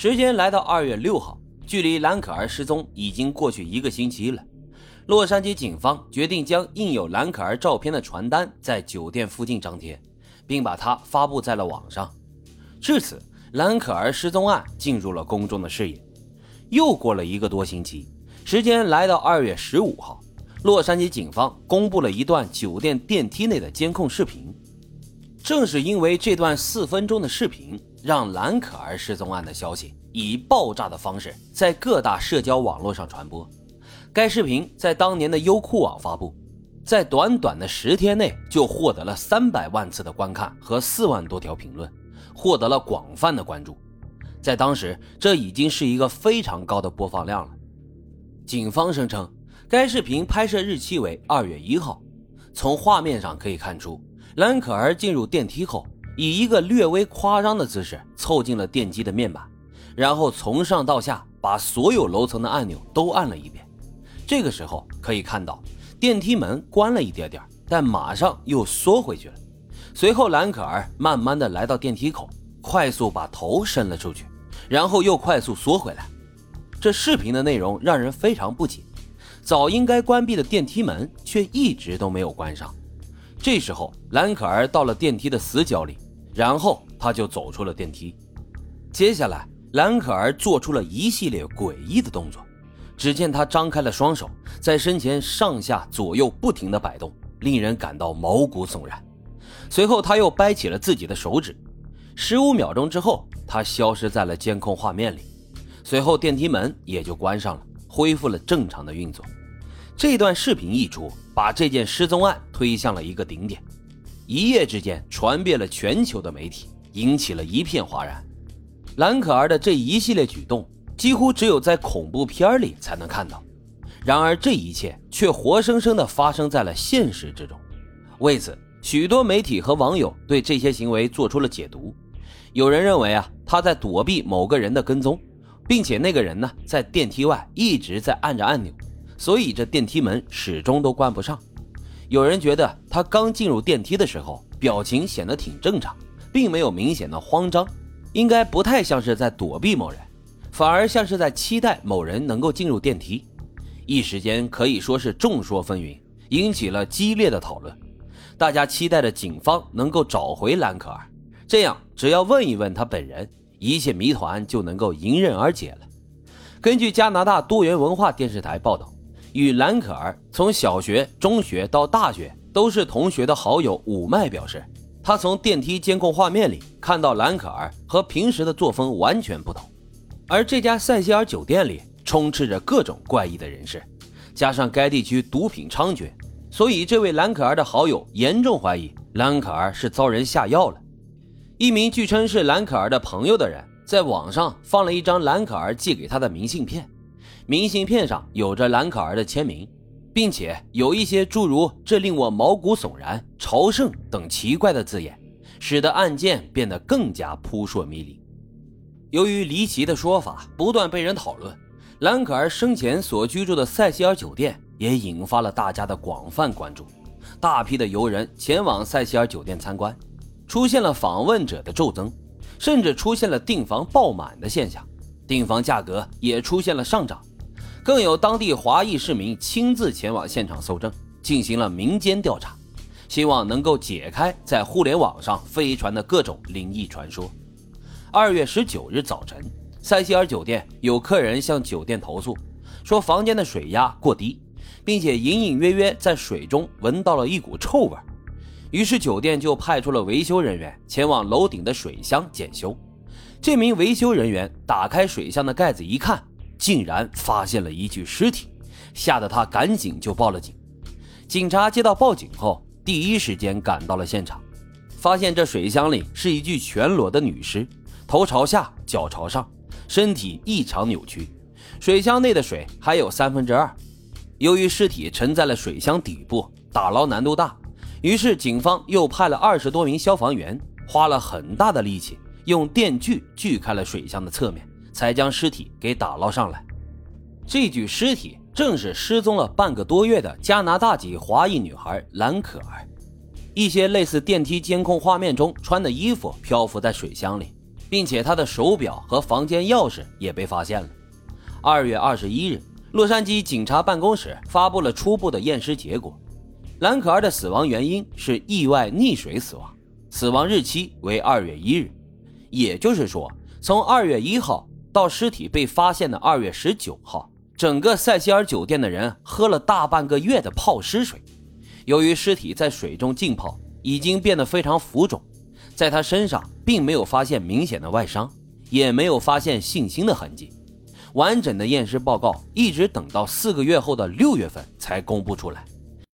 时间来到二月六号，距离兰可儿失踪已经过去一个星期了。洛杉矶警方决定将印有兰可儿照片的传单在酒店附近张贴，并把它发布在了网上。至此，兰可儿失踪案进入了公众的视野。又过了一个多星期，时间来到二月十五号，洛杉矶警方公布了一段酒店电梯内的监控视频。正是因为这段四分钟的视频，让蓝可儿失踪案的消息以爆炸的方式在各大社交网络上传播。该视频在当年的优酷网发布，在短短的十天内就获得了三百万次的观看和四万多条评论，获得了广泛的关注。在当时，这已经是一个非常高的播放量了。警方声称，该视频拍摄日期为二月一号。从画面上可以看出。蓝可儿进入电梯后，以一个略微夸张的姿势凑近了电机的面板，然后从上到下把所有楼层的按钮都按了一遍。这个时候可以看到，电梯门关了一点点，但马上又缩回去了。随后，兰可儿慢慢的来到电梯口，快速把头伸了出去，然后又快速缩回来。这视频的内容让人非常不解：早应该关闭的电梯门却一直都没有关上。这时候，兰可儿到了电梯的死角里，然后他就走出了电梯。接下来，兰可儿做出了一系列诡异的动作。只见他张开了双手，在身前上下左右不停地摆动，令人感到毛骨悚然。随后，他又掰起了自己的手指。十五秒钟之后，他消失在了监控画面里。随后，电梯门也就关上了，恢复了正常的运作。这段视频一出，把这件失踪案推向了一个顶点，一夜之间传遍了全球的媒体，引起了一片哗然。兰可儿的这一系列举动，几乎只有在恐怖片里才能看到，然而这一切却活生生的发生在了现实之中。为此，许多媒体和网友对这些行为做出了解读。有人认为啊，他在躲避某个人的跟踪，并且那个人呢，在电梯外一直在按着按钮。所以这电梯门始终都关不上。有人觉得他刚进入电梯的时候，表情显得挺正常，并没有明显的慌张，应该不太像是在躲避某人，反而像是在期待某人能够进入电梯。一时间可以说是众说纷纭，引起了激烈的讨论。大家期待着警方能够找回兰可儿，这样只要问一问他本人，一切谜团就能够迎刃而解了。根据加拿大多元文化电视台报道。与兰可儿从小学、中学到大学都是同学的好友武麦表示，他从电梯监控画面里看到兰可儿和平时的作风完全不同。而这家塞西尔酒店里充斥着各种怪异的人士，加上该地区毒品猖獗，所以这位兰可儿的好友严重怀疑兰可儿是遭人下药了。一名据称是兰可儿的朋友的人在网上放了一张兰可儿寄给他的明信片。明信片上有着兰可儿的签名，并且有一些诸如“这令我毛骨悚然”“朝圣”等奇怪的字眼，使得案件变得更加扑朔迷离。由于离奇的说法不断被人讨论，兰可儿生前所居住的塞西尔酒店也引发了大家的广泛关注。大批的游人前往塞西尔酒店参观，出现了访问者的骤增，甚至出现了订房爆满的现象，订房价格也出现了上涨。更有当地华裔市民亲自前往现场搜证，进行了民间调查，希望能够解开在互联网上飞传的各种灵异传说。二月十九日早晨，塞西尔酒店有客人向酒店投诉，说房间的水压过低，并且隐隐约约在水中闻到了一股臭味。于是酒店就派出了维修人员前往楼顶的水箱检修。这名维修人员打开水箱的盖子一看。竟然发现了一具尸体，吓得他赶紧就报了警。警察接到报警后，第一时间赶到了现场，发现这水箱里是一具全裸的女尸，头朝下，脚朝上，身体异常扭曲。水箱内的水还有三分之二。由于尸体沉在了水箱底部，打捞难度大，于是警方又派了二十多名消防员，花了很大的力气，用电锯锯开了水箱的侧面。才将尸体给打捞上来。这具尸体正是失踪了半个多月的加拿大籍华裔女孩兰可儿。一些类似电梯监控画面中穿的衣服漂浮在水箱里，并且她的手表和房间钥匙也被发现了。二月二十一日，洛杉矶警察办公室发布了初步的验尸结果，兰可儿的死亡原因是意外溺水死亡，死亡日期为二月一日，也就是说，从二月一号到尸体被发现的二月十九号，整个塞西尔酒店的人喝了大半个月的泡尸水。由于尸体在水中浸泡，已经变得非常浮肿，在他身上并没有发现明显的外伤，也没有发现性侵的痕迹。完整的验尸报告一直等到四个月后的六月份才公布出来。